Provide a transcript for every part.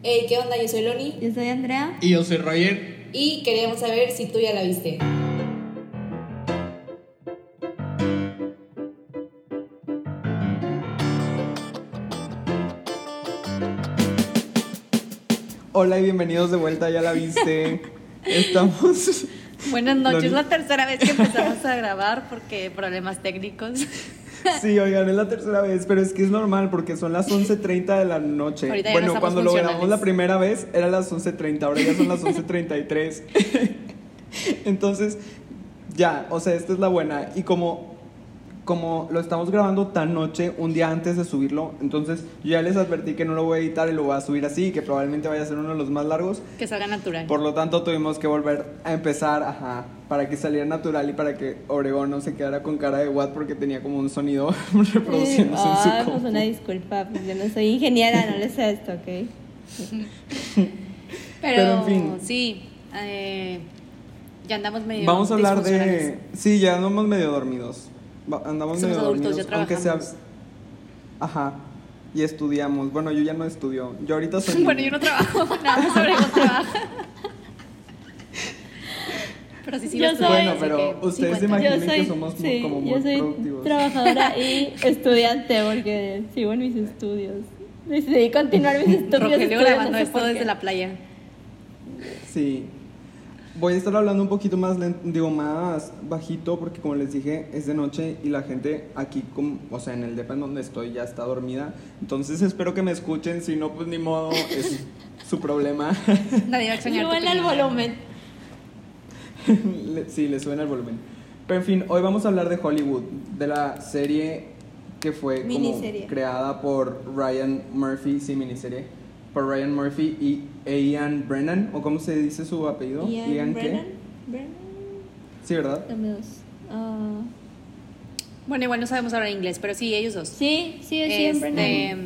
Hey, ¿qué onda? Yo soy Loni Yo soy Andrea. Y yo soy Roger. y queríamos saber si tú ya la viste. Hola y bienvenidos de vuelta, ya la viste. Estamos. Buenas noches, Loni. es la tercera vez que empezamos a grabar porque problemas técnicos. Sí, oigan, es la tercera vez, pero es que es normal porque son las 11.30 de la noche. Ahorita ya no bueno, cuando lo grabamos la primera vez era las 11.30, ahora ya son las 11.33. Entonces, ya, o sea, esta es la buena. Y como, como lo estamos grabando tan noche, un día antes de subirlo, entonces yo ya les advertí que no lo voy a editar y lo voy a subir así, que probablemente vaya a ser uno de los más largos. Que salga natural. Por lo tanto, tuvimos que volver a empezar, ajá, para que saliera natural y para que Obregón no se quedara con cara de Watt porque tenía como un sonido reproduciéndose en su Ah, pues una disculpa, pues yo no soy ingeniera, no le sé esto, ¿ok? Pero, pero, en fin. sí, eh, ya andamos medio Vamos a hablar de... Sí, ya andamos medio dormidos. Andamos Somos medio adultos, dormidos. ya aunque sea... Ajá. Y estudiamos. Bueno, yo ya no estudio. Yo ahorita soy... Bueno, yo no trabajo, nada sobre trabaja. Pero sí, sí, Yo lo soy- Bueno, pero que ustedes sí se soy, que somos sí, como muy yo soy productivos. trabajadora y estudiante porque sigo en mis estudios. Decidí continuar mis estudios. Rogelio grabando esto desde la playa. Sí. Voy a estar hablando un poquito más lento, digo más bajito porque como les dije es de noche y la gente aquí, como, o sea, en el depa en donde estoy ya está dormida. Entonces espero que me escuchen, si no pues ni modo, es su problema. Nadie va a tu Súbele el volumen. Le- sí, le suena el volumen. Pero en fin, hoy vamos a hablar de Hollywood, de la serie que fue como creada por Ryan Murphy, sí, miniserie, por Ryan Murphy y Ian Brennan, o cómo se dice su apellido? Ian qué? Brennan. Brennan. Sí, ¿verdad? Ah, Bueno, igual no sabemos hablar inglés, pero sí, ellos dos. sí, sí, es Ian Brennan. Este,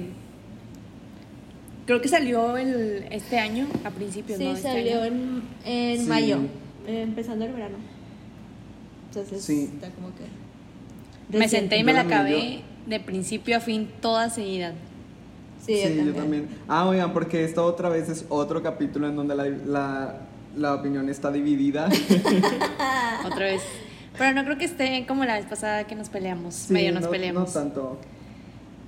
creo que salió el, este año, a principios, Sí, ¿no? Este salió año. en, en Sí. mayo, empezando el verano. Entonces, Sí. está como que. Me senté y me la acabé de principio a fin, toda seguida. Sí, yo también. Ah, oigan, porque esta otra vez es otro capítulo en donde la, la, la opinión está dividida. Otra vez. Pero no creo que esté como la vez pasada que nos peleamos. Sí, medio nos no, peleamos. No tanto.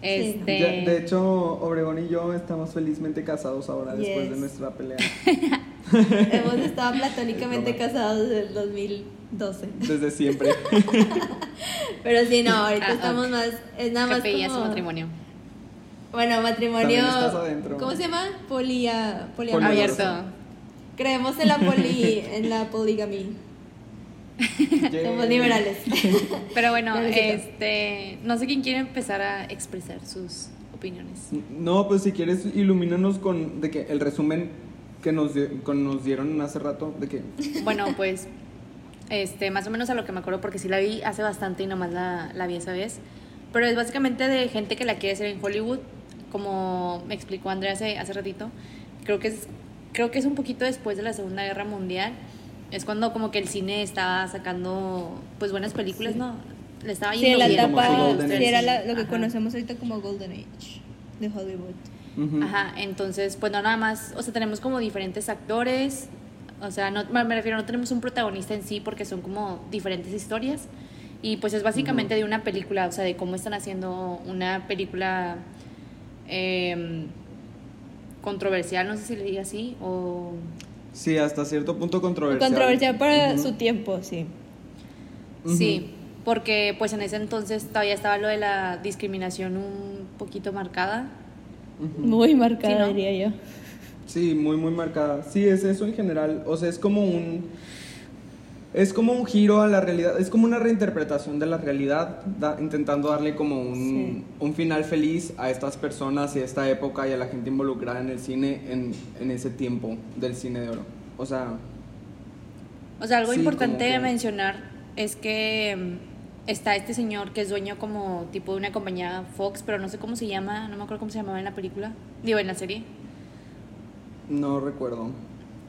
Este. Ya, de hecho, Obregón y yo estamos felizmente casados ahora después de Yes. nuestra pelea. Hemos estado platónicamente casados desde el 2012. Desde siempre. Pero sí, no, ahorita Ah, ah. estamos más. Es nada más. Capilla su como- matrimonio. Bueno, matrimonio. ¿Cómo se llama? Polia, poliamoroso. Abierto. Creemos en la poli, en la poligamia. Somos liberales. Pero bueno, este. No sé quién quiere empezar a expresar sus opiniones. No, pues si quieres, ilumínanos con de que el resumen que nos, dio- con- nos dieron hace rato, de que Bueno, pues. Este, más o menos a lo que me acuerdo, porque sí la vi hace bastante y nomás la, la vi esa vez. Pero es básicamente de gente que la quiere hacer en Hollywood, como me explicó Andrea hace, hace ratito. Creo que, es, creo que es un poquito después de la Segunda Guerra Mundial. Es cuando como que el cine estaba sacando pues buenas películas, ¿no? Le estaba Sí, yendo en la etapa. Golden Sí, Age. era la- lo que Ajá. conocemos ahorita como Golden Age de Hollywood. Ajá, entonces, pues no nada más, o sea, tenemos como diferentes actores, o sea, no, me me refiero, no tenemos un protagonista en sí porque son como diferentes historias y pues es básicamente de una película, o sea, de cómo están haciendo una película em, controversial, no sé si le diga así, o... Sí, hasta cierto punto controversial. Controversial para su tiempo, sí. Sí, porque pues en ese entonces todavía estaba lo de la discriminación un poquito marcada. Muy marcada, Sí, ¿no? diría yo. Sí, muy, muy marcada. Sí, es eso en general. O sea, es como un. Es como un giro a la realidad. Es como una reinterpretación de la realidad, da- intentando darle como un, Sí. un final feliz a estas personas y a esta época y a la gente involucrada en el cine en, en ese tiempo del cine de oro. O sea, O sea, algo Sí, importante que- mencionar es que mm, está este señor que es dueño como tipo de una compañía Fox, pero no sé cómo se llama, no me acuerdo cómo se llamaba en la película, digo en la serie. no recuerdo.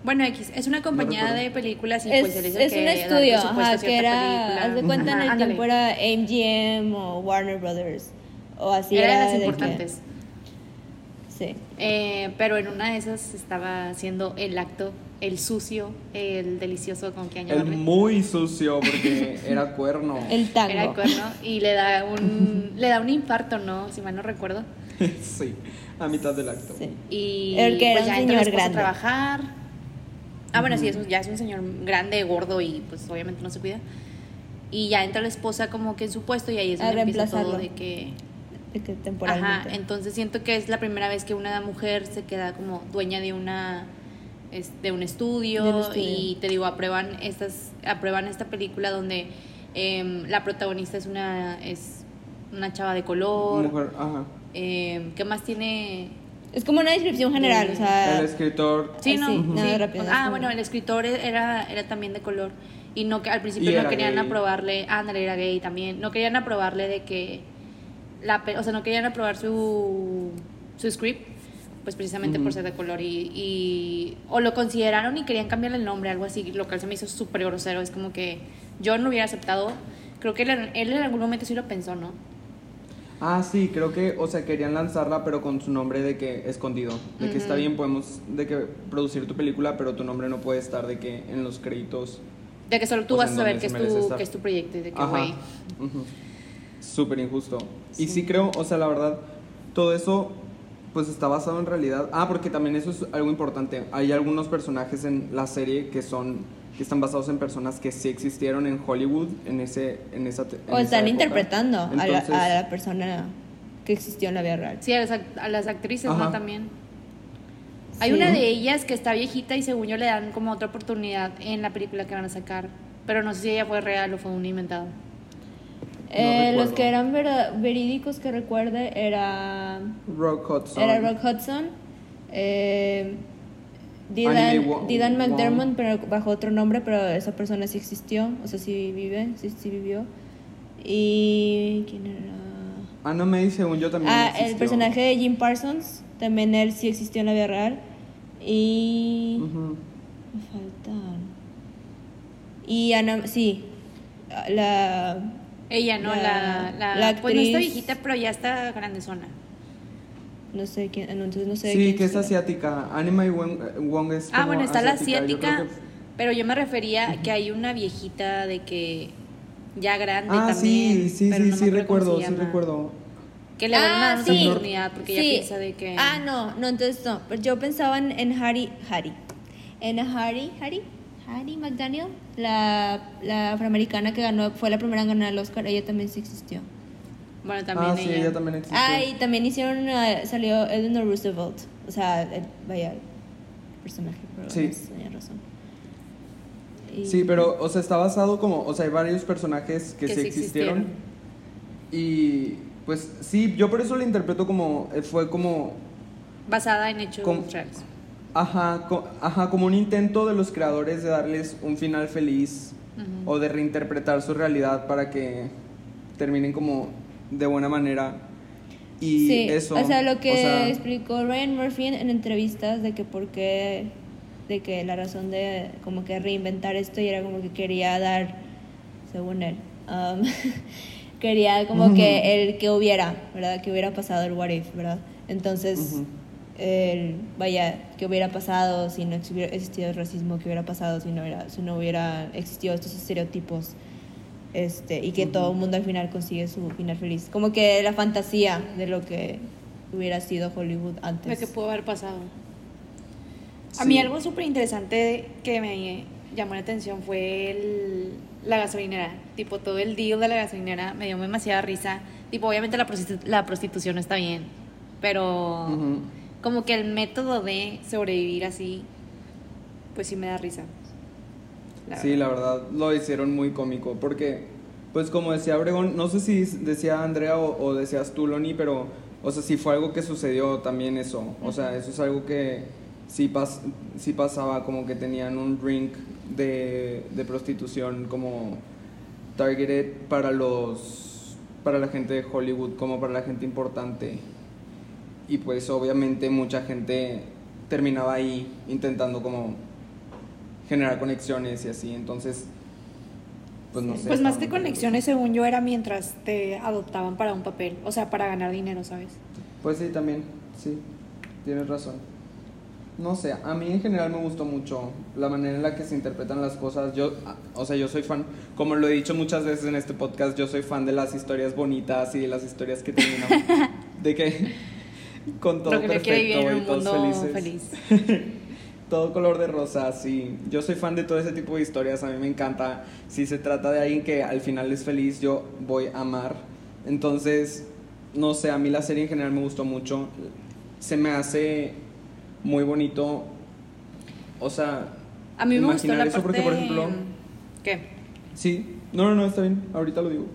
Bueno, X, es una compañía de películas y Es, pues él es el es que un el estudio, ajá, cierta que era, película. haz de cuenta en el ándale. tiempo era MGM o Warner Brothers, o así Era era. de las que- importantes. Sí. Sí. Eh, pero en una de esas estaba haciendo el acto, el sucio, el delicioso, con que El llamarle. muy sucio porque era cuerno. El tango. Era el cuerno y le da un le da un infarto, ¿no? Si mal no recuerdo. sí, a mitad del acto. Sí. Y El que era pues un ya señor esposa a grande. trabajar. Ah, bueno, sí, es ya es un señor grande, gordo y pues obviamente no se cuida. Y ya entra la esposa como que en su puesto y ahí es donde empieza todo de que De que Ajá, temporalmente. entonces siento que es la primera vez que una mujer se queda como dueña de una de un estudio, estudio. y te digo aprueban estas aprueban esta película donde em, la protagonista es una es una chava de color Mujer, ajá. em, qué más tiene Es como una descripción general, o sea. El escritor. sí no sí, nada rápido, ah como- bueno el escritor era era también de color y no que al principio Y no querían gay. aprobarle ah no, era gay también no querían aprobarle de que la o sea no querían aprobar su su script pues precisamente por ser de color y, y- o lo consideraron y querían cambiarle el nombre algo así lo cual se me hizo súper grosero es como que yo no lo hubiera aceptado creo que él, él en algún momento sí lo pensó no Ah, sí, creo que, o sea, querían lanzarla, pero con su nombre de que escondido. De que está bien, podemos de que producir tu película, pero tu nombre no puede estar de que en los créditos. de que solo tú vas a saber que es tu que es tu proyecto y de que güey Ujú. Súper injusto. Y sí creo, o sea, la verdad, todo eso, pues está basado en realidad. Ah, porque también eso es algo importante. Hay algunos personajes en la serie que son que están basados en personas que sí existieron en Hollywood en ese en esa en O están interpretando a, la, a la persona que existió en la vida real. Sí, a las, act- a las actrices, Ajá. ¿no? También. Hay una de ellas que está viejita y según yo le dan como otra oportunidad en la película que van a sacar. Pero no sé si ella fue real o fue un inventado. Eh, los que eran verídicos que recuerde era, Rock Hudson. era Rock Hudson, eh, Dylan, Dylan. McDermott, pero bajo otro nombre, pero esa persona sí existió, o sea, sí vive, sí, sí vivió. Y. ¿Quién era? Anna May, según yo, también Ah, existió. el personaje de Jim Parsons, también él sí existió en la vida real. Y. Ujú. Me faltan. Y Ana, sí, la. Ella, ¿no? La, La- la, la Pues no está viejita, pero ya está grandezona. No sé quién, entonces no sé. Sí, quién que es asiática. Anime Wong, Wong es Ah, como bueno, está la Yo creo asiática, que- pero yo me refería a que hay una viejita de que ya grande Ah, también. sí, sí, pero sí, no sí recuerdo, sí recuerdo. Que le van a Ah, sí. oportunidad porque ella Sí. piensa de que... Ah, no, no, entonces no. Pero Yo pensaba en, en Harry, Harry. En Harry, Harry, Harry McDaniel, la, la afroamericana que ganó, fue la primera en ganar el Oscar, ella también sí existió. Bueno, también ah, sí, ella. ella también existió. Ah, y también hicieron, eh, salió Eleanor Roosevelt, o sea, el- vaya, el personaje, pero Sí. sí. tenía razón. Y- Sí, pero, o sea, está basado como, o sea, hay varios personajes que, Que sí sí existieron. Y, pues, sí, yo por eso lo interpreto como, eh, fue como, Basada en hechos Com- reales. ajá, co- ajá, como un intento de los creadores de darles un final feliz o de reinterpretar su realidad para que terminen como de buena manera. Y sí, eso. o sea, lo que o sea, explicó Ryan Murphy en, en entrevistas de que por qué, de que la razón de como que reinventar esto y era como que quería dar, según él, um, quería como que el que hubiera, ¿verdad? Que hubiera pasado el what if, ¿verdad? Entonces, el, vaya, que hubiera pasado si no hubiera existido el racismo, que hubiera pasado si no, hubiera, si no hubiera existido estos estereotipos. Este, y que Ujú. todo el mundo al final consigue su final feliz. Como que la fantasía de lo que hubiera sido Hollywood antes. Lo que pudo haber pasado. A Sí. mí algo súper interesante que me llamó la atención fue el- la gasolinera. Tipo, todo el deal de la gasolinera me dio demasiada risa. Tipo, obviamente la, prostitu- la prostitución está bien, pero Ujú. como que el método de sobrevivir así, pues sí me da risa. La Sí, la verdad, lo hicieron muy cómico, porque, pues como decía Obregón, no sé si decía Andrea o, o decías tú, Loni, pero, o sea, sí fue algo que sucedió también eso, o sea, eso es algo que sí, pas, sí pasaba, como que tenían un drink de, de prostitución como targeted para los, para la gente de Hollywood, como para la gente importante, y pues obviamente mucha gente terminaba ahí intentando como generar conexiones y así, entonces, pues no sé. Pues más que conexiones, según yo, era mientras te adoptaban para un papel, o sea, para ganar dinero, ¿sabes? Pues sí, también, sí. tienes razón. No sé, a mí en general me gustó mucho la manera en la que se interpretan las cosas. Yo, o sea, yo soy fan, como lo he dicho muchas veces en este podcast, yo soy fan de las historias bonitas y de las historias que terminan de que con todo perfecto y todos felices. feliz. Todo color de rosa, sí. Yo soy fan de todo ese tipo de historias, a mí me encanta. Si se trata de alguien que al final es feliz, yo voy a amar. Entonces, no sé, a mí la serie en general me gustó mucho. Se me hace muy bonito. O sea, A mí me gustó imaginar la eso parte... porque, por ejemplo, ¿Qué? sí. No, no, no, está bien. Ahorita lo digo.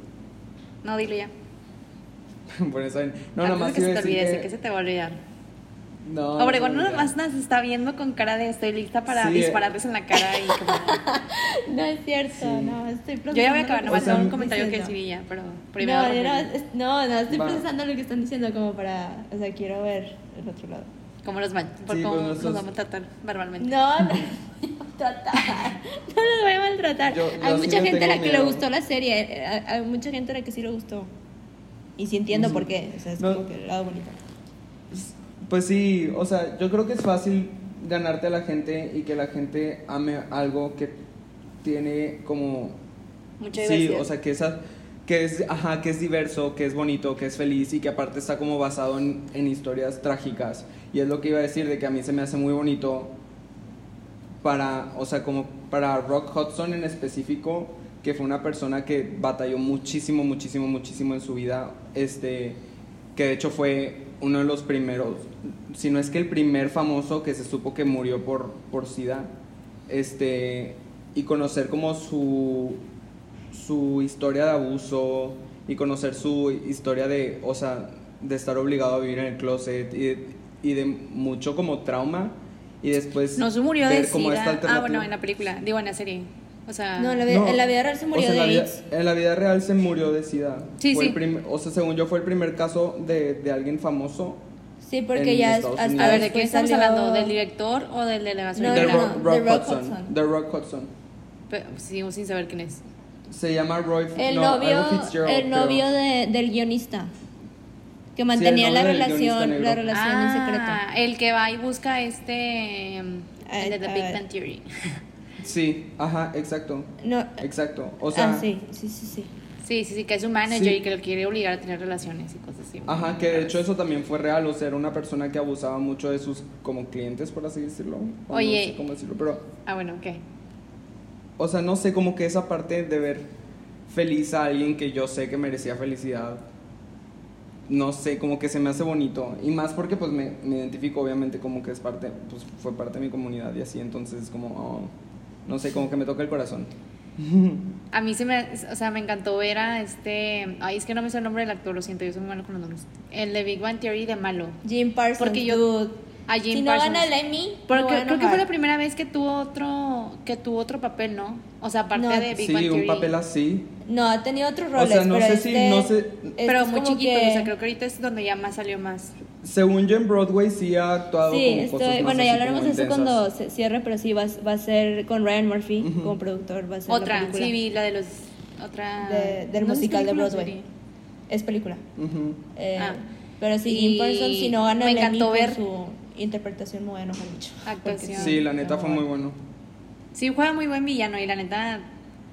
No, dile ya. bueno, está bien. No, Antes nada más que se te olvide, que- que se te va a olvidar. No, no Obregón olvida. más nos está viendo con cara de estoy lista para Sí, eh. dispararles en la cara y como... No es cierto, Sí. no, estoy procesando. Yo ya voy a acabar, nomás O sea, tengo un me- comentario que ya, pero primero... No, yo no, no, no, estoy Va. procesando lo que están diciendo como para, o sea, quiero ver el otro lado. ¿Cómo los, va- por Sí, cómo pues, los nosotros- vamos a tratar verbalmente? No, no, tratar, no los voy a maltratar. Yo- yo hay mucha gente a la que le gustó la serie, eh, hay, hay mucha gente a la que sí le gustó. Y sí entiendo Sí. por qué, o sea, es No. como que el lado bonito. Pues sí, o sea, yo creo que es fácil ganarte a la gente y que la gente ame algo que tiene como Mucha sí, diversidad. o sea, que esa que es ajá, que es diverso, que es bonito, que es feliz y que aparte está como basado en, en historias trágicas. Y es lo que iba a decir de que a mí se me hace muy bonito para, o sea, como para Rock Hudson en específico, que fue una persona que batalló muchísimo, muchísimo, muchísimo en su vida, este, que de hecho fue uno de los primeros, si no es que el primer famoso que se supo que murió por, por SIDA, este, y conocer como su, su historia de abuso y conocer su historia de, o sea, de estar obligado a vivir en el closet y de, y de mucho como trauma y después No se murió de sida. Ah, bueno, en la película, digo en la serie. O sea, No, en la, vida- No, en la vida real se murió o sea, en de la vida-. En la vida real se murió de SIDA. Sí, Fue sí. el o sea, según yo fue el primer caso de, de alguien famoso. Sí, porque en ya Estados hasta Unidos. a ver, ¿de qué estamos salió- hablando? ¿Del director o del de la No, de no, Rock, no, Rock de Rock Hudson. Rock Hudson. Pe- Sigo sin saber quién es. Se llama Roy El no, novio, el novio de, del guionista. Que mantenía la del guionista relación, la relación en secreto. Ah, el que va y busca este... mm, Ah, El de The Big. Bang Theory. Sí, ajá, exacto. No, Exacto. O sea, ah, sí, sí, sí, sí. Sí, sí, sí, que es un manager Sí. y que lo quiere obligar a tener relaciones y cosas así. Ajá, que de hecho eso también fue real, o sea, era una persona que abusaba mucho de sus como clientes, por así decirlo. Oye. No sé cómo decirlo, pero, Ah, bueno, ¿qué? o sea, no sé, como que esa parte de ver feliz a alguien que yo sé que merecía felicidad, no sé, como que se me hace bonito. Y más porque pues me, me identifico obviamente como que es parte, pues fue parte de mi comunidad y así, entonces como, oh, no sé, como que me toca el corazón. A mí se me, o sea, me encantó ver a este, ay, es que no me sé el nombre del actor, lo siento, yo soy muy malo con los nombres. El de Big Bang Theory de malo. Jim Parsons. Porque yo-. A Jim si no Parsons. gana el Emmy, Porque creo que fue la primera vez que tuvo otro, que tuvo otro papel, ¿no? O sea, aparte No. de Big Bang Sí, Theory. un papel así. No, ha tenido otros O roles. sea, no pero sé si- este- no sé- este Pero muy chiquito, que- o sea, creo que ahorita es donde ya más salió más. Según yo en Broadway sí ha actuado Sí, como cosas estoy, más bueno, ya hablaremos de eso cuando se cierre, pero sí, va, va a ser con Ryan Murphy como productor. Va a ser Otra, sí, vi la de los, otra... De- del no musical de Broadway. serie. Es película. Eh, Ah. Pero sí, Y Jim Parsons, si no gana me encantó ver- su interpretación, me voy a enojar mucho. Actuación. Sí, la neta fue muy bueno. Sí, juega muy buen villano y la neta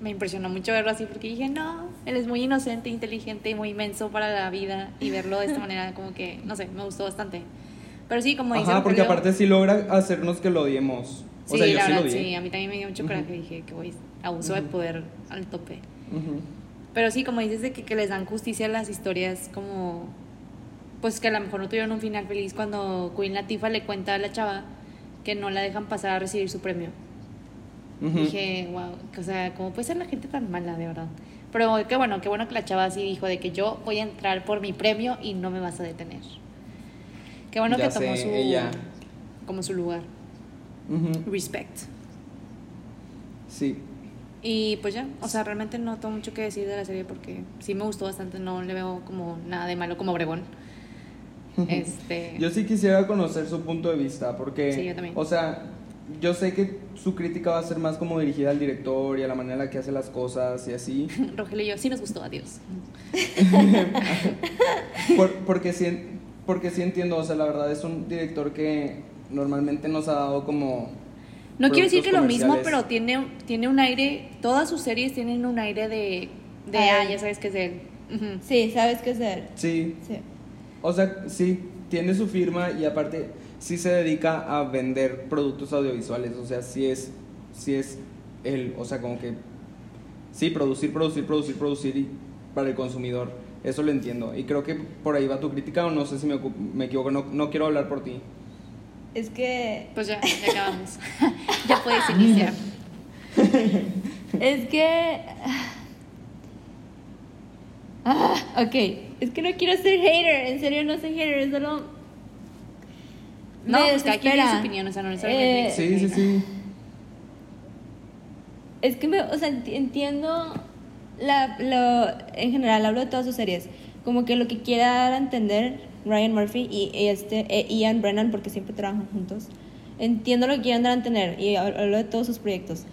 me impresionó mucho verlo así porque dije, no, él es muy inocente, inteligente y muy inmenso para la vida y verlo de esta manera como que, no sé, me gustó bastante. Pero sí, como dice Ajá, porque aparte sí logra hacernos que lo odiemos. O sí, sea, yo la sí lo verdad, odié. sí, a mí también me dio mucho coraje, dije que güey, abuso de poder al tope. Pero sí, como dices de que, que les dan justicia a las historias como pues que a lo mejor no tuvieron un final feliz cuando Queen Latifah le cuenta a la chava que no la dejan pasar a recibir su premio. Ujú. Dije, wow, o sea, ¿cómo puede ser la gente tan mala, de verdad? Pero qué bueno, qué bueno que la chava así dijo de que yo voy a entrar por mi premio y no me vas a detener. Qué bueno Ya que tomó sé, su ella. como su lugar. Ujú. Respect. Sí. Y pues ya, o sea, realmente no tengo mucho que decir de la serie porque sí me gustó bastante, no le veo como nada de malo como Obregón. Este, Yo sí quisiera conocer su punto de vista, porque, Sí, yo también. o sea, yo sé que su crítica va a ser más como dirigida al director y a la manera en la que hace las cosas y así, Rogelio y yo sí nos gustó, adiós. Por- porque, sien- porque sí entiendo, o sea, la verdad es un director que normalmente nos ha dado como... No quiero decir que lo mismo, pero tiene, tiene un aire, todas sus series tienen un aire de, de Ah, ya sabes que es de él. Sí, sabes qué es de él. Sí, Sí. o sea, sí, tiene su firma y aparte sí se dedica a vender productos audiovisuales, o sea, sí es, sí es él, o sea, como que... Sí, producir, producir, producir, producir y para el consumidor. Eso lo entiendo. Y creo que por ahí va tu crítica o no sé si me, me equivoco, no, no quiero hablar por ti. Es que. Pues ya, ya acabamos. ya puedes iniciar. Es que. Ah, ok. Es que no quiero ser hater. En serio, no soy hater. Es solo. No, me pues cada quien tiene desespera. su opinión, o sea, no necesariamente. Eh, Sí, sí, sí. Es que, me, o sea, enti- entiendo la, lo, en general, hablo de todas sus series, como que lo que quiere dar a entender Ryan Murphy y este, e Ian Brennan, porque siempre trabajan juntos, entiendo lo que quieren dar a entender y hab- hablo de todos sus proyectos,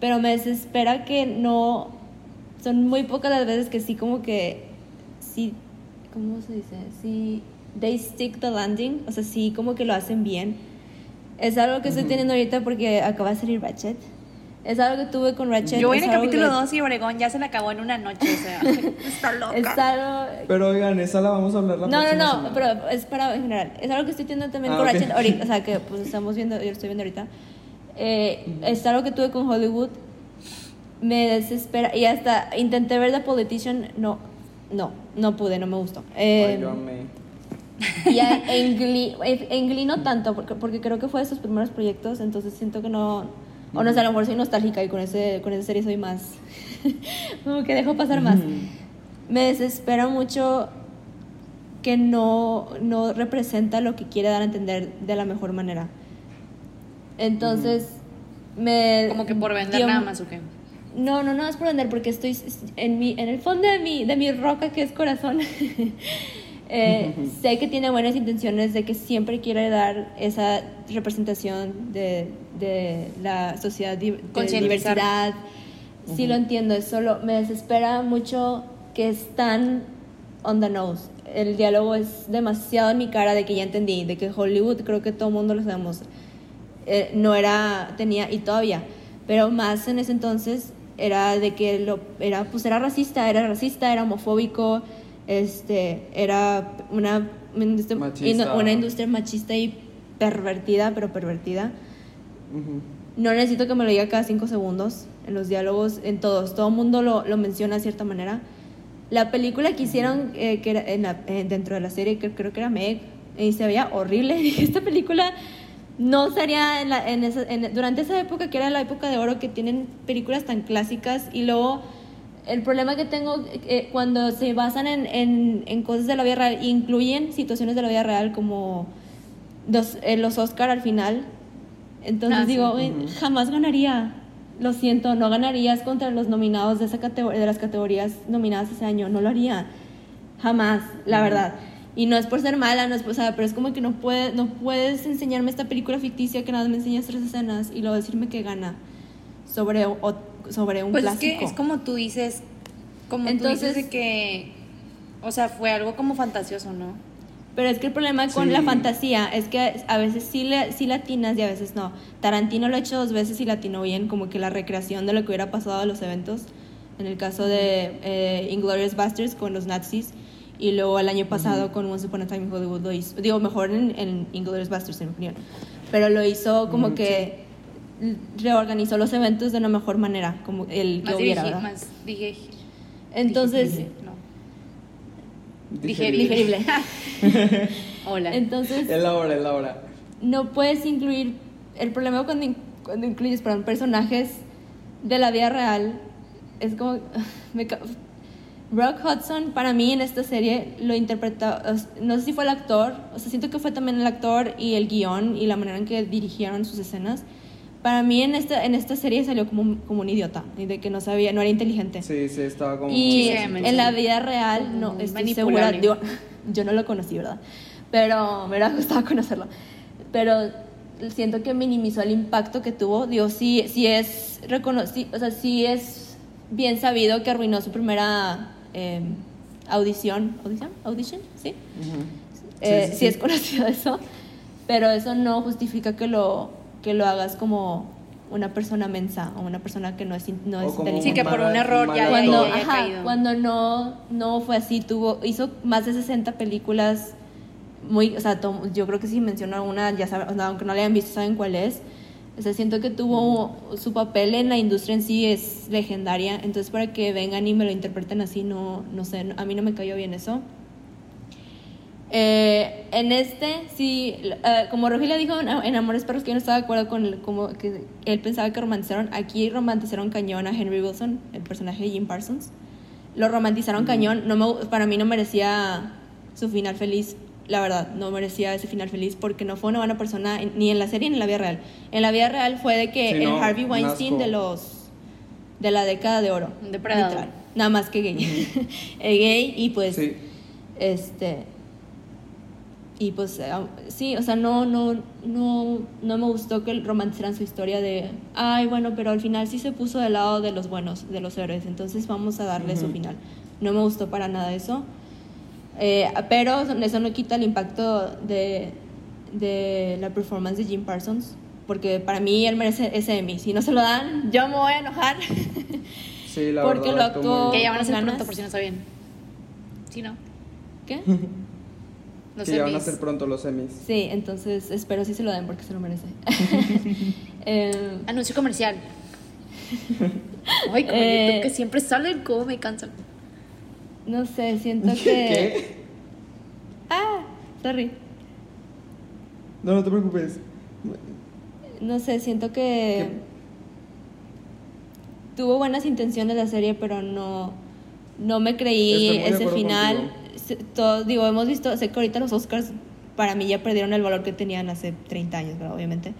pero me desespera que no, son muy pocas las veces que sí como que, sí, ¿cómo se dice? Sí, they stick the landing, o sea, sí como que lo hacen bien. Es algo que estoy teniendo ahorita porque acaba de salir Ratchet. Es algo que tuve con Ratchet. Yo voy en el capítulo que- 2 y Obregón ya se la acabó en una noche, o sea, está loca. Es algo... Pero oigan, esa la vamos a hablar la No, no, próxima no, semana. pero es para en general. Es algo que estoy teniendo también Ah, con ok. Ratchet ahorita, o sea, que pues estamos viendo, yo lo estoy viendo ahorita. Eh, es algo que tuve con Hollywood. Me desespera. Y hasta intenté ver The Politician, no, no, no pude, no me gustó. Eh, Ay, yo amé. Y a- en Glee, en Glee no tanto, porque, porque creo que fue de sus primeros proyectos, entonces siento que no... O no sé, a lo mejor soy nostálgica y con, ese, con esa serie soy más... como que dejo pasar más. Me desespera mucho que no, no representa lo que quiere dar a entender de la mejor manera. Entonces, me... Como que por vender dio- nada más, ¿o qué? no, no, no es por vender, porque estoy en, mi, en el fondo de mi, de mi roca, que es corazón. eh, sé que tiene buenas intenciones de que siempre quiere dar esa representación de, de la sociedad de diversidad. Sí lo entiendo, es solo me desespera mucho que es tan on the nose. El diálogo es demasiado en mi cara de que ya entendí, de que Hollywood, creo que todo el mundo lo sabemos, eh, no era, tenía, y todavía, pero más en ese entonces era de que lo, era, pues era racista, era racista, era homofóbico, este, era una, una industria, Machista. una industria machista y pervertida, pero pervertida. Ujú. No necesito que me lo diga cada cinco segundos en los diálogos, en todos. Todo el mundo lo, lo menciona de cierta manera. La película que hicieron eh, que era en la- eh, dentro de la serie, que creo que era Meg, y se veía horrible. Dije, esta película no sería en la- en esa- en- durante esa época, que era la época de oro, que tienen películas tan clásicas. Y luego, el problema que tengo eh, cuando se basan en, en, en cosas de la vida real, incluyen situaciones de la vida real como los, eh, los Oscar al final. Entonces Ah, sí. digo, "Uy, jamás ganaría. Lo siento, no ganarías contra los nominados de, esa de las categorías nominadas ese año. No lo haría. Jamás, la verdad. Y no es por ser mala, no es por, o sea, pero es como que no, puede, no puedes enseñarme esta película ficticia que nada más me enseñas tres escenas y luego decirme que gana sobre, o- sobre un Pues es clásico. que es como tú dices, como tú Entonces- dices de que, o sea, fue algo como fantasioso, ¿no? Pero es que el problema con Sí. la fantasía es que a veces sí, le, sí latinas y a veces no. Tarantino lo ha hecho dos veces y latinó bien, como que la recreación de lo que hubiera pasado a los eventos. En el caso de eh, Inglorious Basterds con los nazis. Y luego el año pasado con Once Upon a Time in Hollywood lo hizo. Digo, mejor en, en Inglorious Basterds, en mi opinión. Pero lo hizo como Ujú, que reorganizó los eventos de una mejor manera, como el que Más hubiera, dirigi- ¿verdad? más dije, Entonces, no. Digerible. Digerible. Hola. entonces Es la hora, es la hora. no puedes incluir el problema cuando, in- cuando incluyes perdón, personajes de la vida real es como me ca- Rock Hudson para mí en esta serie lo interpretó o sea, no sé si fue el actor o sea siento que fue también el actor y el guion y la manera en que dirigieron sus escenas para mí en esta en esta serie salió como un, como un idiota y de que no sabía no era inteligente Sí, sí, estaba como... y Sí, en la vida real, no, estoy segura, manipulable. yo, yo no lo conocí, ¿verdad? Pero me hubiera gustado conocerlo. Pero siento que minimizó el impacto que tuvo. Digo, sí, sí es reconocido, o sea, sí es bien sabido que arruinó su primera eh, audición. ¿Audición? ¿Audition? Sí. Ujú. Eh, Sí, sí, sí, sí. es conocido eso, pero eso no justifica que lo, que lo hagas como una persona mensa o una persona que no es, no es inteligente. Sí, que por un error ya, cuando, ya, ajá, caído. cuando no, no fue así, tuvo, hizo más de 60 películas muy, o sea, to- yo creo que si menciono una, ya saben, aunque no la hayan visto, saben cuál es. O sea, siento que tuvo su papel en la industria en sí es legendaria, entonces para que vengan y me lo interpreten así, no, no sé, a mí no me cayó bien eso. Eh, en este, sí, eh, como Rogelio dijo en, en Amores Perros, que yo no estaba de acuerdo con el- como que él pensaba que romantizaron, aquí romantizaron cañón a Henry Wilson, el personaje de Jim Parsons. Lo romantizaron cañón, no me- para mí no merecía su final feliz, la verdad, no merecía ese final feliz porque no fue una buena persona ni en la serie ni en la vida real. En la vida real fue de que Sí, el no, Harvey Weinstein de los de la década de oro. Depredador. literal. Nada más que gay. Eh, gay y pues Sí. este y pues eh, sí, o sea, no no no no me gustó que romantizaran su historia de, ay, bueno, pero al final sí se puso del lado de los buenos, de los héroes, entonces vamos a darle su Ujú. final. No me gustó para nada eso. Eh, pero eso no quita el impacto de, de la performance de Jim Parsons, porque para mí él merece ese Emmy. Si no se lo dan, yo me voy a enojar. Sí, la Porque verdad. lo actuó Que ya van a ser pronto, por si no sabían. Sí, ¿no? ¿Qué? Los que ya van a ser pronto los Emmys. Sí, entonces espero sí se lo den porque se lo merece. Eh, Anuncio comercial. Ay, como Eh, YouTube que siempre salen, cómo me cansan. no sé, siento que... ¿Qué? Ah, sorry. No, no te preocupes. No sé, siento que tuvo buenas intenciones la serie, pero no, no me creí Estoy muy de ese final. contigo. Se- todo- digo, hemos visto, sé que ahorita los Oscars para mí ya perdieron el valor que tenían hace 30 años, ¿verdad? obviamente.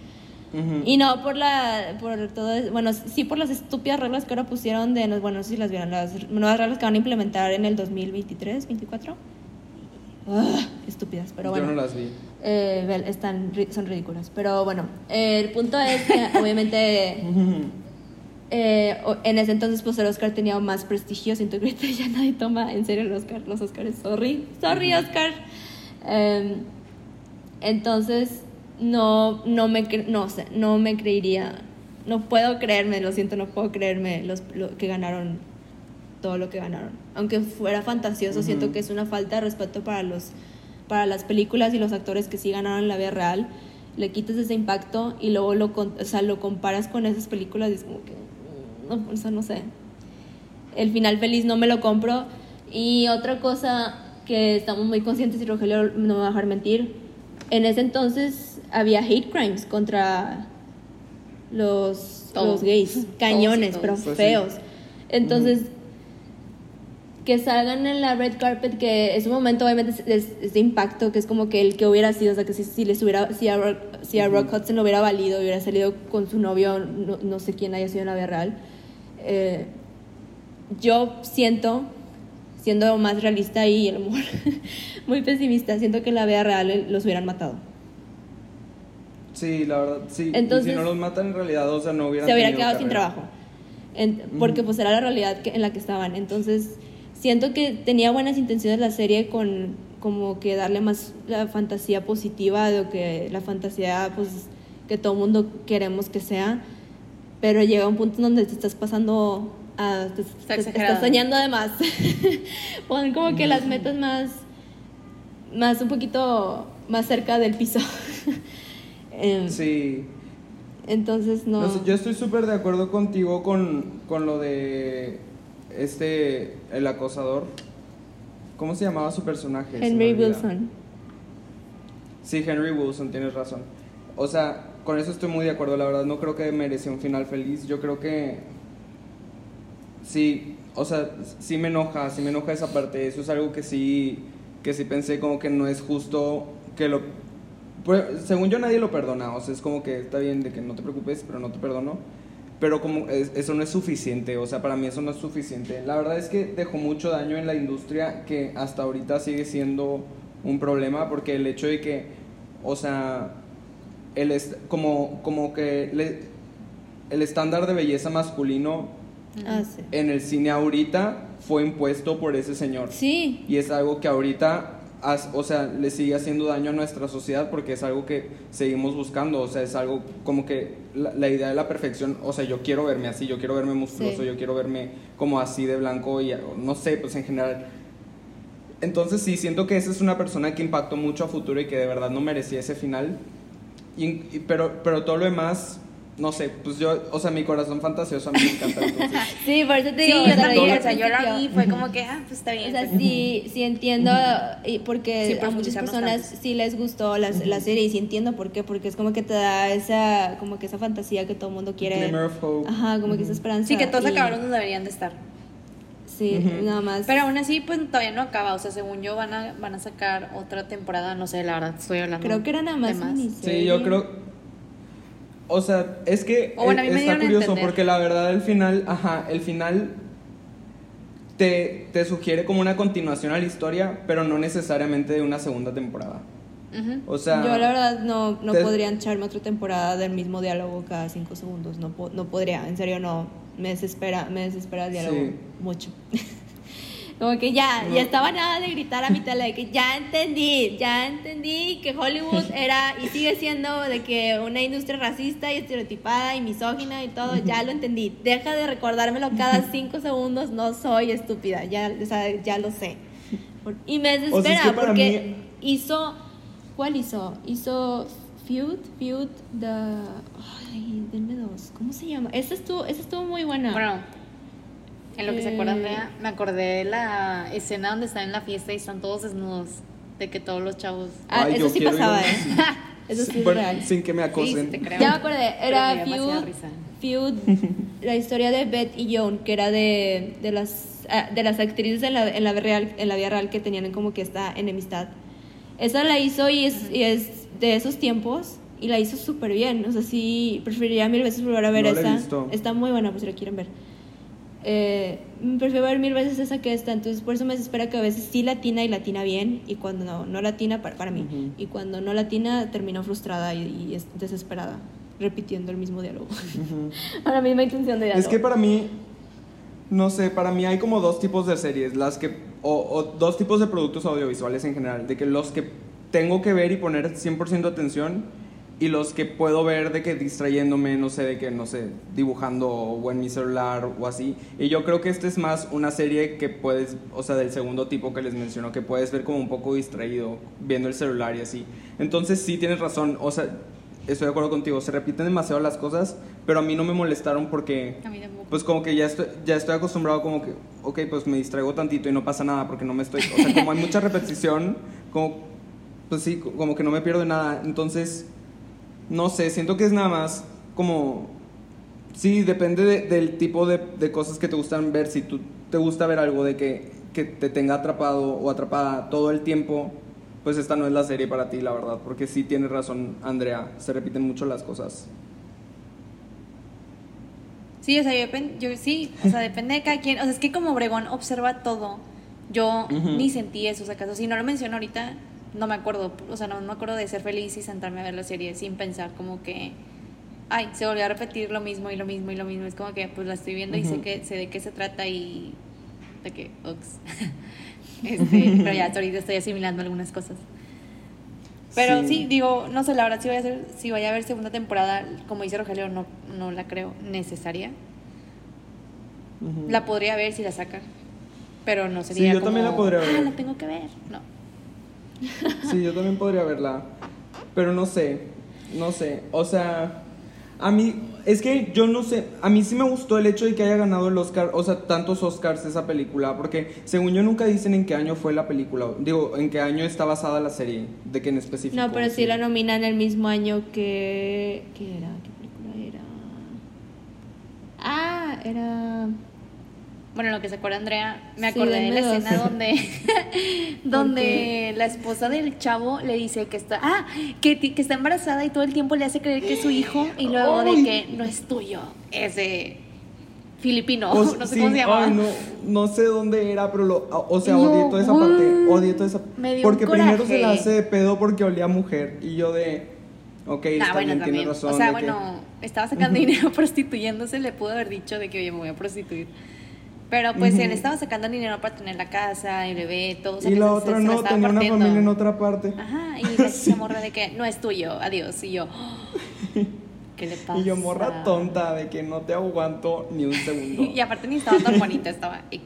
Ujú. Y no por la, por todo, bueno, sí por las estúpidas reglas que ahora pusieron de, no- bueno, no sé si las vieron, las nuevas reglas que van a implementar en el 2023, 24. Ah, estúpidas, pero bueno. Yo no las vi. Eh, están, son ridículas. Pero bueno, eh, el punto es que obviamente eh, en ese entonces pues el Oscar tenía más prestigio. Siento que ahorita ya nadie toma en serio el Oscar, los Oscars. Sorry, sorry Oscar. Em, entonces no, no, me, no, sé, no me creería, no puedo creerme, lo siento, no puedo creerme los, lo que ganaron todo lo que ganaron. Aunque fuera fantasioso, siento que es una falta de respeto para los para las películas y los actores que sí ganaron la vida real. Le quitas ese impacto y luego lo, o sea, lo comparas con esas películas y es como que, no, o sea, no sé. El final feliz no me lo compro. Y otra cosa que estamos muy conscientes y Rogelio no me va a dejar mentir, en ese entonces había hate crimes contra los, Todos. los gays, Todos cañones, todos. pero Pues sí. feos. Entonces, que salgan en la red carpet, que es un momento obviamente es- es de impacto, que es como que el que hubiera sido, o sea, que si, si les hubiera, si a, Rock, si a Rock Hudson lo hubiera valido, hubiera salido con su novio, no, no sé quién haya sido en la vida real. Eh, yo siento, siendo más realista y lo mejor muy pesimista, siento que en la vida real los hubieran matado. Sí, la verdad, sí. Y Entonces- si no los matan en realidad, o sea, no hubieran se hubiera quedado sin carrera. trabajo. En- porque pues era la realidad que- en la que estaban. Entonces, siento que tenía buenas intenciones la serie con como que darle más la fantasía positiva de lo que la fantasía pues que todo mundo queremos que sea, pero llega un punto en donde te estás pasando a te, estás soñando de más. Pon como que las metas más más un poquito más cerca del piso. Em, Sí. Entonces no. No yo estoy súper de acuerdo contigo con, con lo de este, el acosador. ¿Cómo se llamaba su personaje? Henry. Wilson. Sí, Henry Wilson, tienes razón. O sea, con eso estoy muy de acuerdo, la verdad no creo que merecía un final feliz. Yo creo que sí, o sea, sí me enoja, sí me enoja esa parte. Eso es algo que sí, que sí pensé como que no es justo que lo... pues, según yo nadie lo perdona, o sea, es como que está bien de que no te preocupes, pero no te perdono. Pero como es- eso no es suficiente, o sea, para mí eso no es suficiente. La verdad es que dejó mucho daño en la industria que hasta ahorita sigue siendo un problema porque el hecho de que, o sea, el est- como, como que le- el estándar de belleza masculino Ah, sí. en el cine ahorita fue impuesto por ese señor. Sí, Y es algo que ahorita o sea, le sigue haciendo daño a nuestra sociedad porque es algo que seguimos buscando, o sea, es algo como que la, la idea de la perfección, o sea, yo quiero verme así, yo quiero verme musculoso, Sí. yo quiero verme como así de blanco y no sé, pues en general. Entonces sí, siento que esa es una persona que impactó mucho a futuro y que de verdad no merecía ese final. Y- y- pero, pero todo lo demás, no sé, pues yo, o sea, mi corazón fantasioso a mí me encanta. Entonces, Sí, por eso te Sí, digo. o yo sea, también, o sea, yo la vi, fue como que, ah, pues está bien. O sea, sí, sí entiendo, y porque Sí, a muchas personas tanto. sí les gustó la, la serie y sí entiendo por qué, porque es como que te da esa, como que esa fantasía que todo el mundo quiere. Glimmer of Hope. Ajá, como que esa esperanza. Sí, que todos y- acabaron donde deberían de estar. Sí, nada más. Pero aún así, pues todavía no acaba. O sea, según yo, van a, van a sacar otra temporada. No sé, la verdad, estoy hablando. creo que era nada más. Sí, yo creo. O sea, es que O bueno, a mí me está curioso porque la verdad el final, ajá, el final te, te sugiere como una continuación a la historia, pero no necesariamente de una segunda temporada. O sea, Yo la verdad no, no te- podría echarme otra temporada del mismo diálogo cada cinco segundos. No, po- no podría, en serio no. Me desespera, me desespera el diálogo Sí. mucho. Como que ya, No. ya estaba nada de gritar a mi tele de que ya entendí, ya entendí que Hollywood era y sigue siendo de que una industria racista y estereotipada y misógina y todo, ya lo entendí. Deja de recordármelo cada cinco segundos, no soy estúpida, ya, o sea, ya lo sé. Y me desespera O sea, es que para porque hizo, ¿cuál hizo? Hizo Feud, Feud, the, ay, denme dos, ¿cómo se llama? Esa estuvo, esa estuvo muy buena. Bueno, en lo que se acuerda Eh. Andrea, me acordé de la escena donde están en la fiesta y están todos desnudos. De que todos los chavos. Ah, Ay, eso sí pasaba, ¿eh? Eso sí es bueno, real. sin que me acosen. sí te creo. Ya me acordé, Pero era me Feud. Feud, la historia de Beth y Joan, que era de, de las ah, de las actrices en la, en la vida real, en la vida real que tenían como que esta enemistad. Esa la hizo y es, y es de esos tiempos y la hizo súper bien. O sea, sí, preferiría mil veces volver a ver No esa. Está muy buena, pues si la quieren ver. Eh, prefiero ver mil veces esa que esta, entonces por eso me desespera que a veces sí latina y latina bien y cuando no, no latina para, para mí Ujú. y cuando no latina termino frustrada y, y es desesperada repitiendo el mismo diálogo Ujú. a la misma intención de diálogo Es que para mí, no sé, para mí hay como dos tipos de series, las que, o, o dos tipos de productos audiovisuales en general, de que los que tengo que ver y poner 100% atención y los que puedo ver de que distrayéndome, no sé, de que, no sé, dibujando o en mi celular o así. Y yo creo que esta es más una serie que puedes, o sea, del segundo tipo que les menciono, que puedes ver como un poco distraído viendo el celular y así. Entonces sí tienes razón, o sea, estoy de acuerdo contigo, se repiten demasiado las cosas, pero a mí no me molestaron porque A mí tampoco. pues como que ya estoy, ya estoy acostumbrado como que, ok, pues me distraigo tantito y no pasa nada porque no me estoy, o sea, como hay mucha repetición, como, pues sí, como que no me pierdo nada. Entonces, no sé, siento que es nada más como, sí, depende de- del tipo de, de cosas que te gustan ver. Si tú te gusta ver algo de que, que te tenga atrapado o atrapada todo el tiempo, pues esta no es la serie para ti, la verdad, porque sí tienes razón, Andrea, se repiten mucho las cosas. Sí, o sea, yo, sí, o sea, depende de cada quien. O sea, es que como Obregón observa todo, yo ni sentí eso, o sea, acaso si no lo menciono ahorita, no me acuerdo, o sea, no me acuerdo de ser feliz y sentarme a ver la serie sin pensar como que, ay, se volvió a repetir lo mismo y lo mismo y lo mismo. Es como que, pues la estoy viendo y sé, que, sé de qué se trata y de que, ups. este, pero ya ahorita estoy asimilando algunas cosas. Pero sí. Sí. digo, no sé, la verdad, si voy a hacer, si vaya a ver segunda temporada, como dice Rogelio, no, no la creo necesaria. La podría ver si la sacan, pero no sería yo también la podría Ah, ver". la tengo que ver. No. Sí, yo también podría verla. Pero no sé, no sé. O sea, a mí, es que yo no sé, a mí sí me gustó el hecho de que haya ganado el Oscar, o sea, tantos Oscars esa película, porque según yo nunca dicen en qué año fue la película, digo, en qué año está basada la serie, de que en específico. no pero sí la nominan el mismo año que ¿qué era? ¿qué película era? ah era Bueno, lo que se acuerda Andrea, me Sí, acordé de la dos. escena donde, donde la esposa del chavo le dice que está, ah, que, que está embarazada y todo el tiempo le hace creer que es su hijo y luego de que no es tuyo, es de filipino, O- no sé sí, cómo se llama. ay, no, no sé dónde era, pero lo, o sea, odié toda esa parte, odié toda esa Me dio Porque un primero se la hace de pedo porque olía a mujer, y yo de, ok, Ah, está bueno, bien, también. tienes razón. o sea, que- bueno, estaba sacando dinero prostituyéndose, le pudo haber dicho de que, oye, me voy a prostituir. Pero pues él estaba sacando dinero para tener la casa, el bebé, todo. o sea, Y la se- otra se la no, tenía una familia en otra parte. Ajá, y la esa morra de que no es tuyo, adiós. Y yo, ¿qué le pasa? Y yo, morra tonta, de que no te aguanto ni un segundo. Y aparte ni estaba tan bonita, estaba X.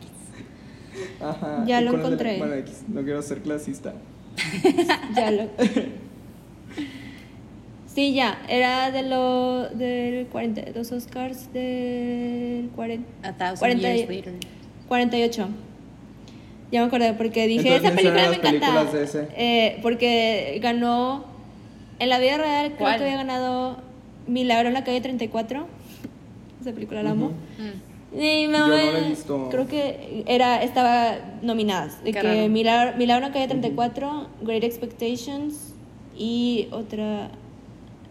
Ajá. Ya lo el encontré. bueno, X, no quiero ser clasista. Ya lo. Sí, ya. Era de lo, del 40, los Oscars del 40, A thousand 40 years later. 48. Ya me acordé porque dije, Entonces, esa película me mencioné las encanta. películas de ese. Eh, porque ganó, en la vida real creo ¿Cuál? que había ganado Milagro en la calle 34. Esa película la amo. Ujú. Mm. Y me Yo no la he visto. Creo que era, estaba nominadas. De que. Milagro, Milagro en la calle 34, Great Expectations y otra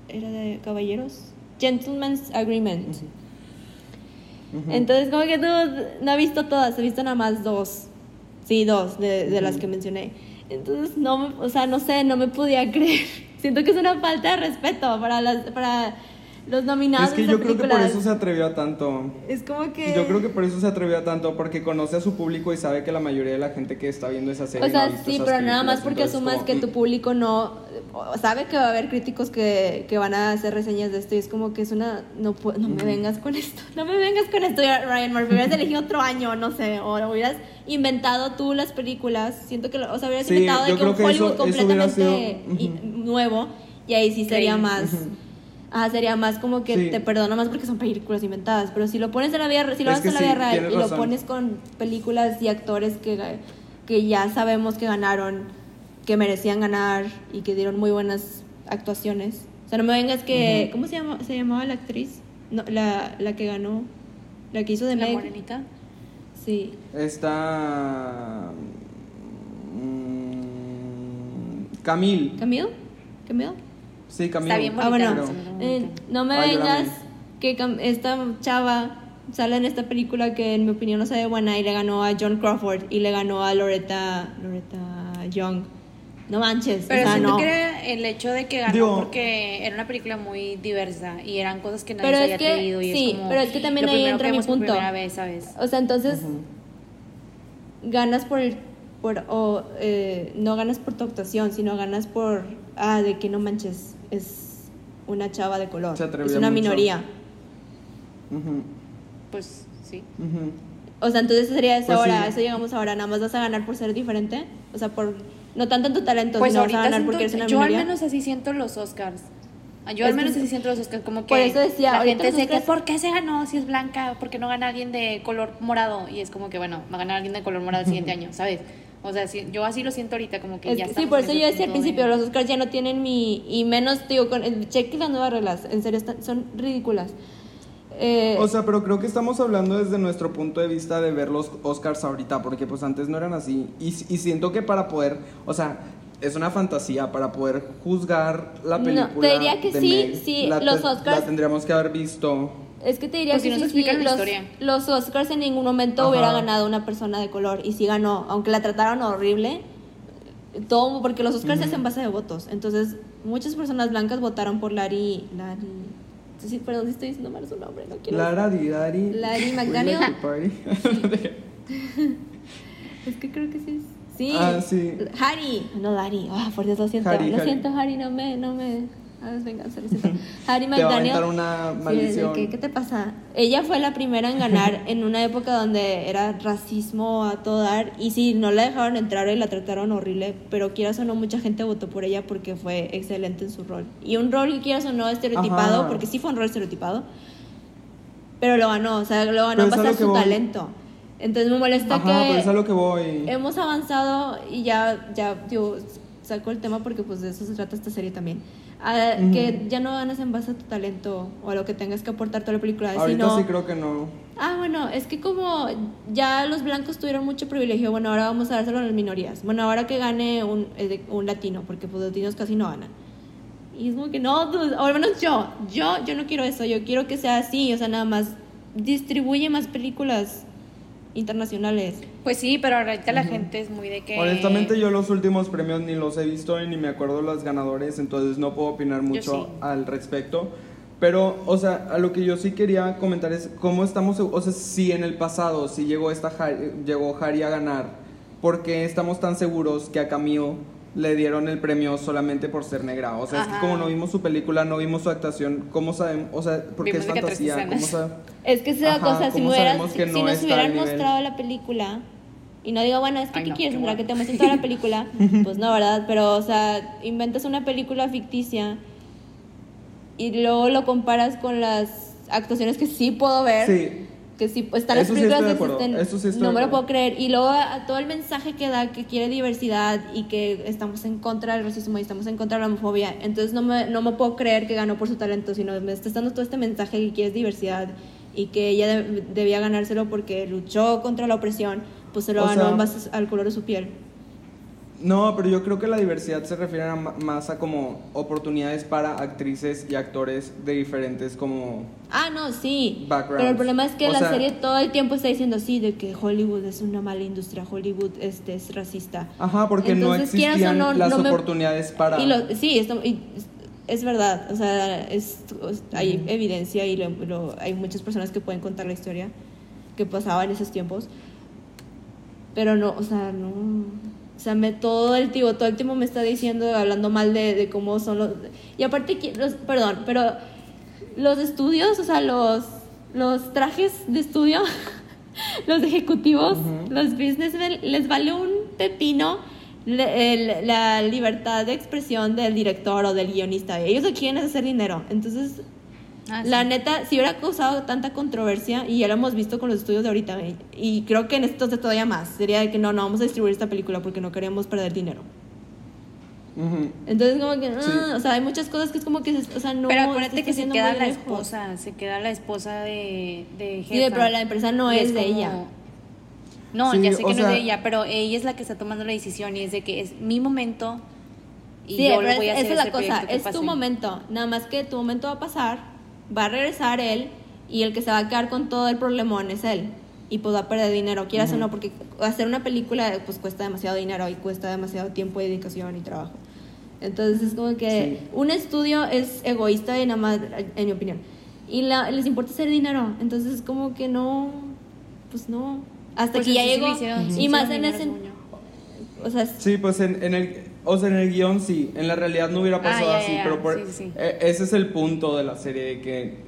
era de Caballeros. Gentleman's Agreement. Ujú. Entonces, como que tú no has visto todas, he visto nada más dos. Sí, dos de, de las que mencioné. Entonces, no, o sea, no sé, no me podía creer. Siento que es una falta de respeto para, las, para los nominados. Es que yo creo que por eso se atrevió a tanto. Es como que... Yo creo que por eso se atrevió a tanto, porque conoce a su público y sabe que la mayoría de la gente que está viendo esa serie. O sea, no ha visto sí, esas pero nada más porque asumas como, que tu público no sabe que va a haber críticos que, que van a hacer reseñas de esto y es como que es una no no me vengas con esto, no me vengas con esto, Ryan Murphy, hubieras elegido otro año, no sé, o hubieras inventado tú las películas, siento que lo- o sea, hubieras Sí, inventado de que un que eso- Hollywood eso completamente sido- nuevo y ahí sí sería más Ajá, sería más como que Sí. te perdono más porque son películas inventadas, pero si lo pones en la vida, si lo Es haces en la sí, vida real y lo pones con películas y actores que, que ya sabemos que ganaron, que merecían ganar y que dieron muy buenas actuaciones. O sea, no me vengas que... ¿Cómo se, llama, se llamaba la actriz? No, la, la que ganó, la que hizo de La Meg. morenita. Sí. Está. mm, Camil. ¿Camille? Sí, Camil. Está bien Ah, bueno, bonita, se me eh, no me Ah, vengas que esta chava sale en esta película que en mi opinión no se ve buena y le ganó a John Crawford y le ganó a Loretta, Loretta Young. No manches, Pero o sea, siento no. que era el hecho de que ganó Digo- porque era una película muy diversa y eran cosas que nadie Pero se había que- y sí, es como pero es que también lo ahí primero entra que mi punto. primera vez, ¿sabes? O sea, entonces ganas por, el- por o, eh, no ganas por tu actuación, sino ganas por, ah, de que no manches, es una chava de color, Se es una mucho. minoría. Pues sí. O sea, entonces sería eso Pues ahora, sí. eso llegamos ahora, nada más vas a ganar por ser diferente, o sea, por, no tanto en tu talento, Pues sino vas a ganar siento- porque eres una yo al menos así siento los Oscars. Yo Es al menos que- así siento los Oscars, como que Por eso decía, la ahorita gente dice que ¿por qué se ganó si es blanca? ¿Por qué no gana alguien de color morado? Y es como que, bueno, va a ganar alguien de color morado el siguiente año, ¿sabes? O sea, sí, yo así lo siento ahorita, como que Es ya sí, por eso yo decía al principio, de- los Oscars ya no tienen mi, y menos, digo, con, el- cheque las nuevas reglas, en serio, están- son ridículas. Eh, O sea, pero creo que estamos hablando desde nuestro punto de vista de ver los Oscars ahorita, porque pues antes no eran así. Y, y siento que para poder, o sea, es una fantasía, para poder juzgar la No, película. te diría que de sí, Meg, sí, la los Oscars- La tendríamos que haber visto. Es que te diría Pues si que sí, explican sí, la los, los Oscars en ningún momento Ajá. hubiera ganado una persona de color y sí ganó, aunque la trataron horrible. Todo porque los Oscars se hacen base de votos. Entonces, muchas personas blancas votaron por Larry. Larry. Sí, perdón si estoy diciendo mal su nombre, no quiero. Lara Didari. Larry McDaniel. like to party. Es que creo que sí es. Sí. Ah, sí. Harry. No, Larry. Ah, por Dios, lo siento. Harry, lo Harry. siento, Harry. No me. No me. Lo siento. Harry Te va a McDaniel. una maldición. que, ¿Qué te pasa? Ella fue la primera en ganar en una época donde era racismo a todo dar. Y sí, no la dejaron entrar y la trataron horrible. Pero quieras o no, mucha gente votó por ella porque fue excelente en su rol. Y un rol que quieras o no estereotipado, Ajá. porque sí fue un rol estereotipado. Pero lo ganó, o sea, lo ganó a a que su voy. talento. Entonces me molesta Ajá, que pero es a lo que voy. hemos avanzado y ya, ya, digo, saco el tema porque pues de eso se trata esta serie también. Ujú. Que ya no ganas en base a tu talento o a lo que tengas que aportar toda la película, Ahorita sino... sí creo que no. Ah, bueno, es que como ya los blancos tuvieron mucho privilegio, bueno, ahora vamos a dárselo a las minorías. Bueno, ahora que gane un, eh, un latino, porque pues los latinos casi no ganan. Y es como que no, dude, o al menos yo, yo, yo no quiero eso, yo quiero que sea así, o sea, nada más distribuye más películas internacionales. Pues sí, pero ahorita la gente es muy de que... Honestamente yo los últimos premios ni los he visto y ni me acuerdo los ganadores, entonces no puedo opinar mucho sí. al respecto. Pero, o sea, a lo que yo sí quería comentar es cómo estamos, o sea, si en el pasado, si llegó, esta Harry- llegó Harry a ganar, ¿por qué estamos tan seguros que a Camille le dieron el premio solamente por ser negra? O sea, es que como no vimos su película, no vimos su actuación, ¿cómo sabemos? O sea, porque Vimos es fantasía, ¿cómo? Es que esa Ajá, cosa, si, ¿cómo me hubieras- sabemos que si no nos está al hubieran mostrado la película, y no digo, bueno, es que Ay, ¿qué no, quieres, bueno. Que te muestren toda la película. pues no, ¿verdad? Pero, o sea, inventas una película ficticia y luego lo comparas con las actuaciones que sí puedo ver. Sí, Que sí, pues, están las Eso sí películas estoy de existen, eso sí estoy no de me lo puedo creer. Y luego a todo el mensaje que da que quiere diversidad y que estamos en contra del racismo y estamos en contra de la homofobia. Entonces no me, no me puedo creer que ganó por su talento, sino me está dando todo este mensaje que quieres diversidad y que ella de- debía ganárselo porque luchó contra la opresión, pues se lo O ganó sea- en base al color de su piel. No, pero yo creo que la diversidad se refiere a más a como oportunidades para actrices y actores de diferentes como... Ah, no, sí. Backgrounds. Pero el problema es que O la sea- serie todo el tiempo está diciendo sí, de que Hollywood es una mala industria, Hollywood este, es racista. Ajá, porque no Entonces, existían no, las no me- oportunidades para... Y lo- sí, esto- y es, es verdad, o sea, es, hay evidencia y lo- lo- hay muchas personas que pueden contar la historia que pasaba en esos tiempos. Pero no, o sea, no. O sea, me, todo el tiempo, todo el tiempo me está diciendo, hablando mal de, de cómo son los. Y aparte, los, perdón, pero los estudios, o sea, los, los trajes de estudio, los ejecutivos, los businessmen, les vale un pepino el- la libertad de expresión del director o del guionista. Ellos lo quieren es hacer dinero. Entonces, Ah, la sí. neta, si hubiera causado tanta controversia, y ya lo hemos visto con los estudios de ahorita, y- y creo que en esto de todavía más, sería de que no, no vamos a distribuir esta película porque no queremos perder dinero. Entonces, como que, ah, Sí. o sea, hay muchas cosas que es como que, o sea, no. pero acuérdate que se queda la lejos. esposa, se queda la esposa de, de Sí, jefa. pero la empresa no Y es de como- ella. No, Sí, ya sé que no sea- es de ella, pero ella es la que está tomando la decisión y es de que es mi momento y Sí, yo lo voy a es- hacer esa es la cosa, es tu momento, nada más que tu momento va a pasar, va a regresar él y el que se va a quedar con todo el problemón es él. Y pues va a perder dinero, quieras o no, porque hacer una película pues cuesta demasiado dinero y cuesta demasiado tiempo y dedicación y trabajo. Entonces es como que Sí. un estudio es egoísta y nada más, en mi opinión, y la- les importa hacer dinero, entonces es como que no, pues no, hasta Pues que ya sí llegó sí y más en ese, o sea, Sí, pues en, en el... O sea, en el guion sí, en la realidad no hubiera pasado Ah, ya, así, ya. pero por- Sí, sí, eh, ese es el punto de la serie, de que...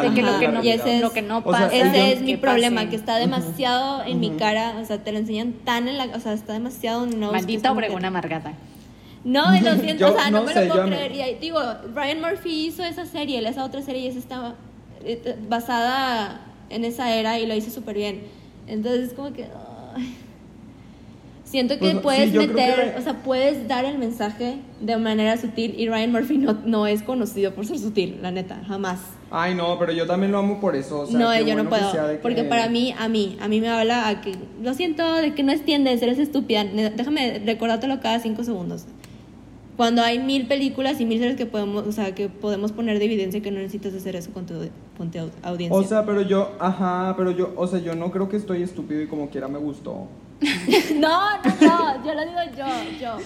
De que lo que no, y ese es- lo que no o sea, pasa. Ese guión- es mi que problema, pase. que está demasiado en mi Ujú. cara, o sea, te lo enseñan tan en la, o sea, está demasiado no, Maldita Obregón amargada. No, y lo siento, Yo o sea, no, no me sé, lo puedo yo me- creer. Y ahí, digo, Ryan Murphy hizo esa serie, esa otra serie, y esa estaba eh, basada en esa era y lo hizo súper bien. Entonces, es como que. ay. Siento que Pues, puedes meter, que o sea, puedes dar el mensaje de manera sutil y Ryan Murphy no, no es conocido por ser sutil, la neta, jamás. Ay, no, pero yo también lo amo por eso. O sea, no, yo bueno no que puedo. de que- Porque para mí, a mí, a mí me habla a que, lo siento, de que no entiendes, eres estúpida. Déjame recordártelo cada cinco segundos. Cuando hay mil películas y mil series que podemos, o sea, que podemos poner de evidencia que no necesitas hacer eso con tu, con tu au- audiencia. O sea, pero yo, ajá, pero yo, o sea, yo no creo que estoy estúpido y como quiera me gustó. no, no, no, yo lo digo yo, yo.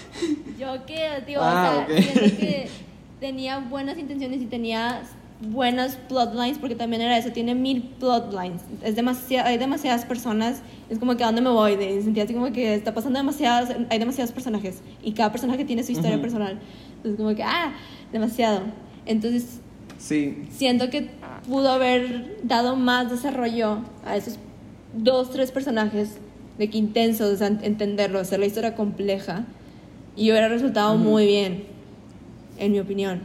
Yo que, digo, Ah, o sea, ok. siento que tenía buenas intenciones y tenía buenas plotlines, porque también era eso, tiene mil plotlines. Es demasiado, hay demasiadas personas, es como que a dónde me voy, de, sentía así como que está pasando demasiadas, hay demasiados personajes y cada personaje tiene su historia Ujú. personal. Entonces como que, ah, demasiado. Entonces Sí, siento que pudo haber dado más desarrollo a esos dos, tres personajes, de que intensos, o sea, entenderlo, hacer la historia compleja, y hubiera resultado muy bien, en mi opinión.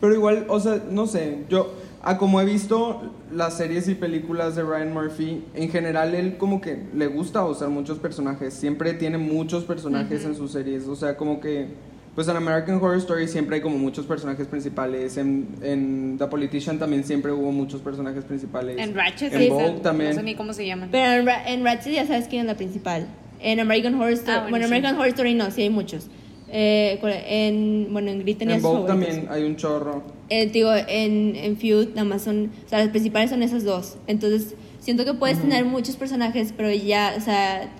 Pero igual, o sea, no sé, yo, a como he visto las series y películas de Ryan Murphy, en general él como que le gusta usar muchos personajes, siempre tiene muchos personajes en sus series, o sea, como que, pues en American Horror Story siempre hay como muchos personajes principales, en, en The Politician también siempre hubo muchos personajes principales. En Ratchet, en sí, Vogue no también. sé ni cómo se llaman. Pero en, Ra- en Ratchet ya sabes quién es la principal. En American Horror Story, Ah, bueno, bueno, sí. American Horror Story no, sí hay muchos. Eh, ¿cuál- en, bueno, en Glee tenía en Vogue también hay un chorro. Eh, digo, en, en Feud nada más son, o sea, las principales son esas dos. Entonces, siento que puedes tener muchos personajes, pero ya, o sea,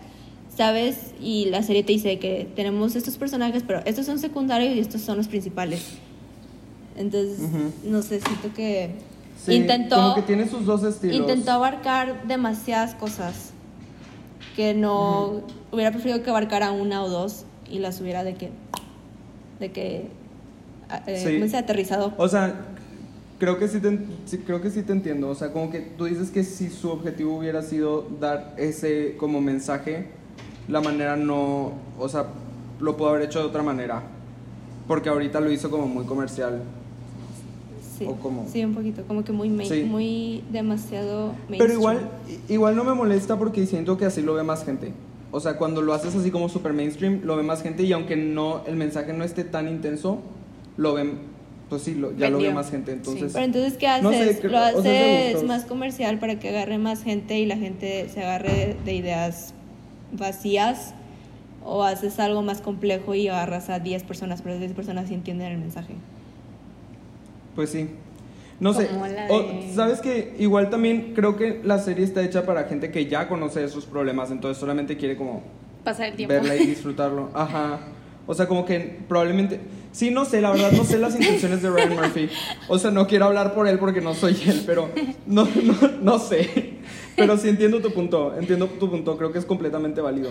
sabes, y la serie te dice que tenemos estos personajes, pero estos son secundarios y estos son los principales. Entonces, Ujú. no sé, siento que Sí, intentó, Como que tiene sus dos estilos. intentó abarcar demasiadas cosas que no hubiera preferido que abarcara una o dos y las hubiera de que de que a- eh, Sí. aterrizado. O sea, creo que sí te, sí, creo que sí te entiendo. O sea, como que tú dices que si su objetivo hubiera sido dar ese como mensaje, la manera no, o sea, lo pudo haber hecho de otra manera. Porque ahorita lo hizo como muy comercial. Sí, ¿O cómo? sí, un poquito, como que muy main- Sí. muy demasiado Pero mainstream. igual, i- igual no me molesta porque siento que así lo ve más gente. O sea, cuando lo haces así como super mainstream, lo ve más gente y aunque no el mensaje no esté tan intenso, lo ven, pues sí, lo- ya lo ve más gente. Entonces, Pero entonces, ¿qué haces? No sé, creo- ¿Lo o sea, haces gustos. más comercial para que agarre más gente y la gente se agarre de ideas vacías? ¿O haces algo más complejo y agarras a 10 personas, pero 10 personas sí entienden el mensaje? Pues sí. No sé. La o- de- Sabes que igual también creo que la serie está hecha para gente que ya conoce esos problemas, entonces solamente quiere como Pasar el tiempo. verla y disfrutarlo. Ajá. O sea, como que probablemente. Sí, no sé, la verdad no sé las intenciones de Ryan Murphy. O sea, no quiero hablar por él porque no soy él, pero no, no, no sé. Pero sí entiendo tu punto, entiendo tu punto, creo que es completamente válido.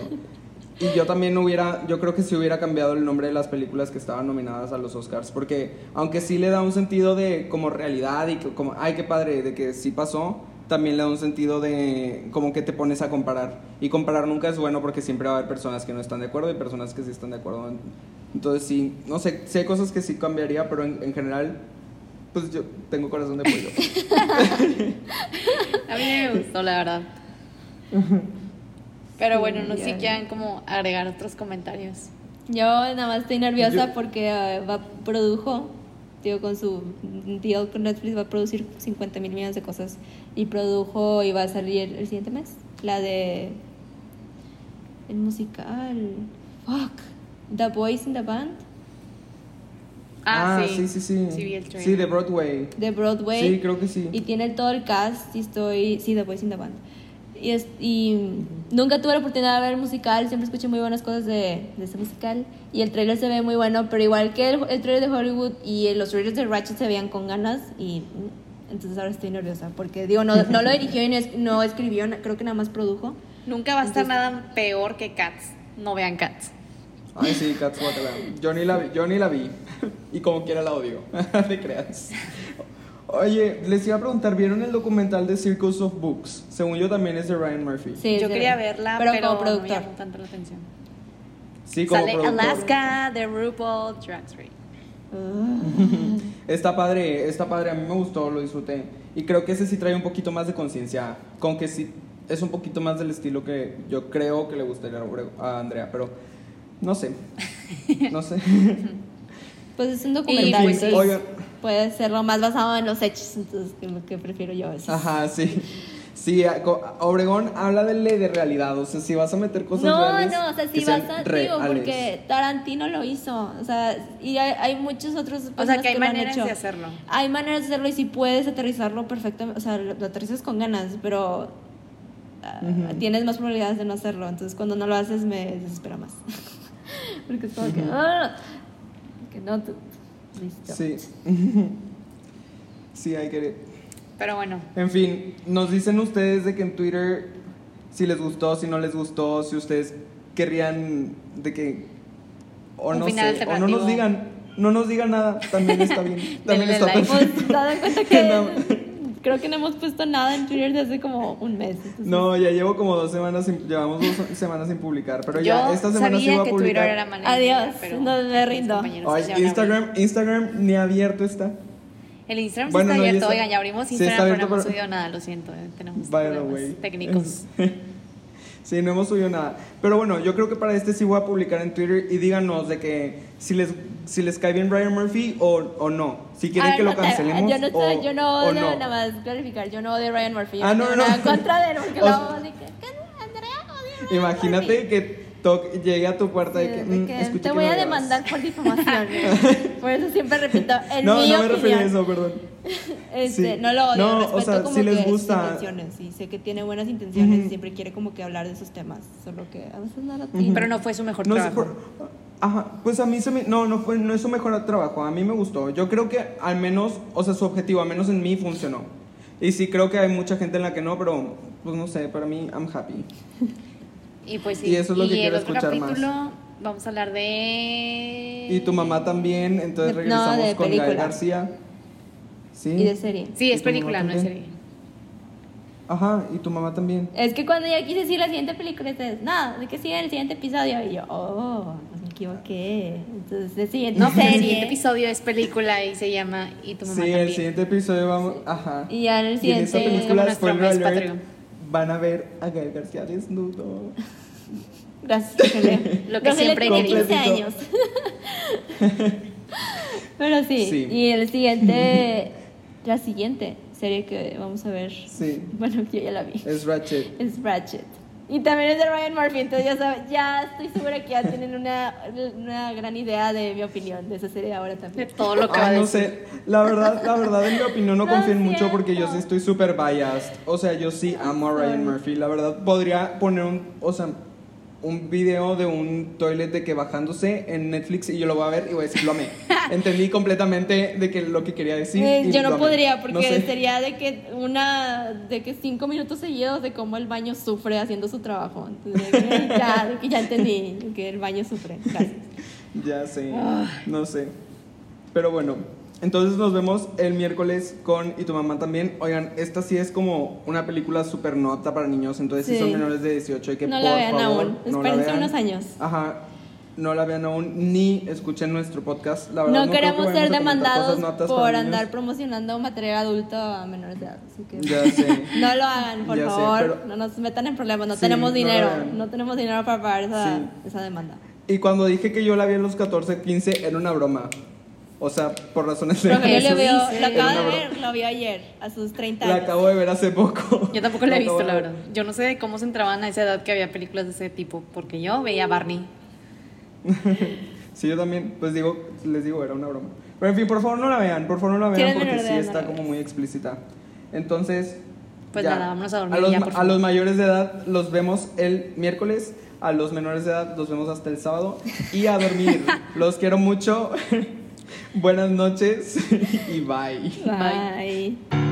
Y yo también hubiera, yo creo que sí hubiera cambiado el nombre de las películas que estaban nominadas a los Oscars, porque aunque sí le da un sentido de como realidad y que como, ay, qué padre, de que sí pasó, también le da un sentido de como que te pones a comparar. Y comparar nunca es bueno porque siempre va a haber personas que no están de acuerdo y personas que sí están de acuerdo. Entonces sí, no sé, hay cosas que sí cambiaría, pero en, en general, pues yo tengo corazón de pollo. Mí me gustó, la verdad. Pero bueno, no sé si quieran como agregar otros comentarios. Yo nada más estoy nerviosa Yo- porque eh, va, produjo, digo, con su deal con Netflix va a producir 50 mil millones de cosas. Y produjo y va a salir el siguiente mes. La de. El musical. Fuck. The Boys in the Band. Ah, sí. sí, sí, sí. Sí, vi el trailer. Sí, de Broadway. De Broadway. Sí, creo que sí. Y tiene todo el cast y estoy... Sí, The Boys in the Band. Y, es, y nunca tuve la oportunidad de ver el musical, siempre escuché muy buenas cosas de, de ese musical. Y el trailer se ve muy bueno, pero igual que el, el trailer de Hollywood y los trailers de Ratchet se veían con ganas y mm, entonces ahora estoy nerviosa porque digo, no, no lo dirigió y no, es- no escribió, creo que nada más produjo. Nunca va a estar Entonces- nada peor que Cats. No vean Cats. Ay, sí, Cats guacala. Yo ni la vi, yo ni la vi. y como quiera la odio. Te creas. Oye, les iba a preguntar, ¿vieron el documental de Circus of Books? Según yo también es de Ryan Murphy. Sí, Yo quería verla, pero, pero, como no me productor. llamó tanto la atención. Sí, como Sale productor. Alaska de RuPaul Drag Race. Está padre, está padre, a mí me gustó, lo disfruté. Y creo que ese sí trae un poquito más de conciencia, con que sí es un poquito más del estilo que yo creo que le gustaría a Andrea, pero no sé. No sé. Pues es un Y, documental. pues, Oigan. Puede serlo más basado en los hechos, entonces que lo que prefiero yo a veces. Ajá, sí. Sí, Obregón habla de ley de realidad, o sea, si vas a meter cosas No, reales, no, o sea, sí sean vas a, digo, porque Tarantino lo hizo, o sea, y hay, hay muchos otros O sea, personas que hay lo han maneras hecho. de hacerlo. Hay maneras de hacerlo y si puedes aterrizarlo perfectamente, o sea, lo, aterrizas con ganas, pero ah, tienes más probabilidades de no hacerlo, entonces cuando no lo haces me desespera más. porque es como que, ah, que no, tú- listo. Sí. sí, hay que... Pero bueno, En fin, nos dicen ustedes de que en Twitter si les gustó, si no les gustó, si ustedes querrían de que o Un no final sé, o no nos digan, no nos digan nada, también está bien, también Denle está like. perfecto. Pues, cuenta que creo que no hemos puesto nada en Twitter desde hace como un mes. entonces- No, ya llevo como dos semanas, sin- llevamos dos semanas sin publicar, pero yo ya esta semana sí voy a que publicar. Twitter era. Adiós, pero no me rindo. compañeros Ay, Instagram, Instagram ni abierto está. El Instagram sí Bueno, está no, abierto. está- Oigan, ya abrimos sí Instagram, pero abierto, no hemos pero- subido nada. Lo siento, eh, tenemos problemas way. técnicos. Sí, no hemos subido nada. Pero bueno, yo creo que para este sí voy a publicar en Twitter y díganos de que si les, si les cae bien Ryan Murphy o, o no. Si quieren A que ver, lo no, cancelemos Yo no, estoy- o, yo no o odio, no. nada más clarificar, yo no odio a Ryan Murphy. Yo Ah, no no, no. nada en contra de él, porque O luego que, Imagínate Murphy. que toc- llegue a tu puerta Sí, y que, mm, que escuché te que voy a demandar por difamación. por eso siempre repito, en No, mi no me refería a eso, perdón. Este, Sí. no lo odio, No, o respeto sea, como si les que gusta- intenciones, y sé que tiene buenas intenciones, Ujú. siempre quiere como que hablar de esos temas, solo que a veces no lo tiene. Pero no fue su mejor No sé, trabajo. por- Ajá, pues a mí se me... No, no, fue, no es su mejor trabajo, a mí me gustó. Yo creo que al menos, o sea, su objetivo, al menos en mí, funcionó. Y sí creo que hay mucha gente en la que no, pero pues no sé, para mí, I'm happy. Y pues sí. Y eso es lo que el quiero escuchar más. capítulo vamos a hablar de... Y tu mamá también, entonces De- no, regresamos de con Gael película. García. Sí. Y de serie. Sí, ¿Y es película, no es serie. Ajá, y tu mamá también. Es que cuando yo quise decir la siguiente película, ustedes, no, de que sigue el siguiente episodio. Y yo, oh, equivoqué. Entonces, el siguiente No, serie. el siguiente episodio es película y se llama Y tu mamá Sí, también. el siguiente episodio vamos. Ajá. Y ya en el Y en esta siguiente. como película, mes alert, van a ver a Gael García desnudo. Gracias, Rogelio. Lo que Rogelio siempre tiene quería. 15 años. Pero sí, Sí. y el siguiente, la siguiente serie que vamos a ver, Sí, bueno, yo ya la vi, es Ratchet. es Ratchet. Y también es de Ryan Murphy, entonces ya, saben, ya estoy segura que ya tienen una, una gran idea de mi opinión de esa serie ahora De también. todo lo que va a Ay, no decir. sé, la verdad, la verdad en mi opinión no Lo confíen mucho porque yo sí estoy súper biased. O sea, yo sí amo a Ryan Murphy. La verdad podría poner un, o sea, un video de un toilet de que bajándose en Netflix y yo lo voy a ver y voy a decir, lo amé. Entendí completamente de que lo que quería decir. Eh, y yo no podría porque No sé. sería de que una de que cinco minutos seguidos de cómo el baño sufre haciendo su trabajo Entonces, ya de que ya entendí que el baño sufre gracias Ya sé, no sé. Pero bueno, entonces nos vemos el miércoles con Y tu mamá también. Oigan, esta sí es como una película súper nota para niños, entonces si Sí. son menores de 18 hay que no por la vean favor, aún no la espérense vean. unos años Ajá, no la vean aún ni escuchen nuestro podcast. La verdad, no, que queremos vayamos ser demandados por andar promocionando material adulto a menores de edad así que Ya sé. no lo hagan por Ya sé, favor pero- no nos metan en problemas no Sí, tenemos no dinero hagan. no tenemos dinero para pagar esa, Sí. esa demanda Y cuando dije que yo la vi a los 14, 15, era una broma. O sea, por razones de... Rogelio Eso lo dice. lo acaba de ver lo vio ayer a sus 30 La años acabo de ver hace poco. Yo tampoco la he acabo visto, la verdad. Yo no sé de cómo se entraban a esa edad que había películas de ese tipo, porque yo veía Barney. Sí, yo también, pues digo, les digo, era una broma. Pero en fin, por favor no la vean, por favor no la vean porque sí está la como muy explícita. Entonces, Pues nada, vámonos a dormir los, ya, por a los mayores de edad los vemos el miércoles, a los menores de edad los vemos hasta el sábado y a dormir. los quiero mucho. Buenas noches y bye. Bye.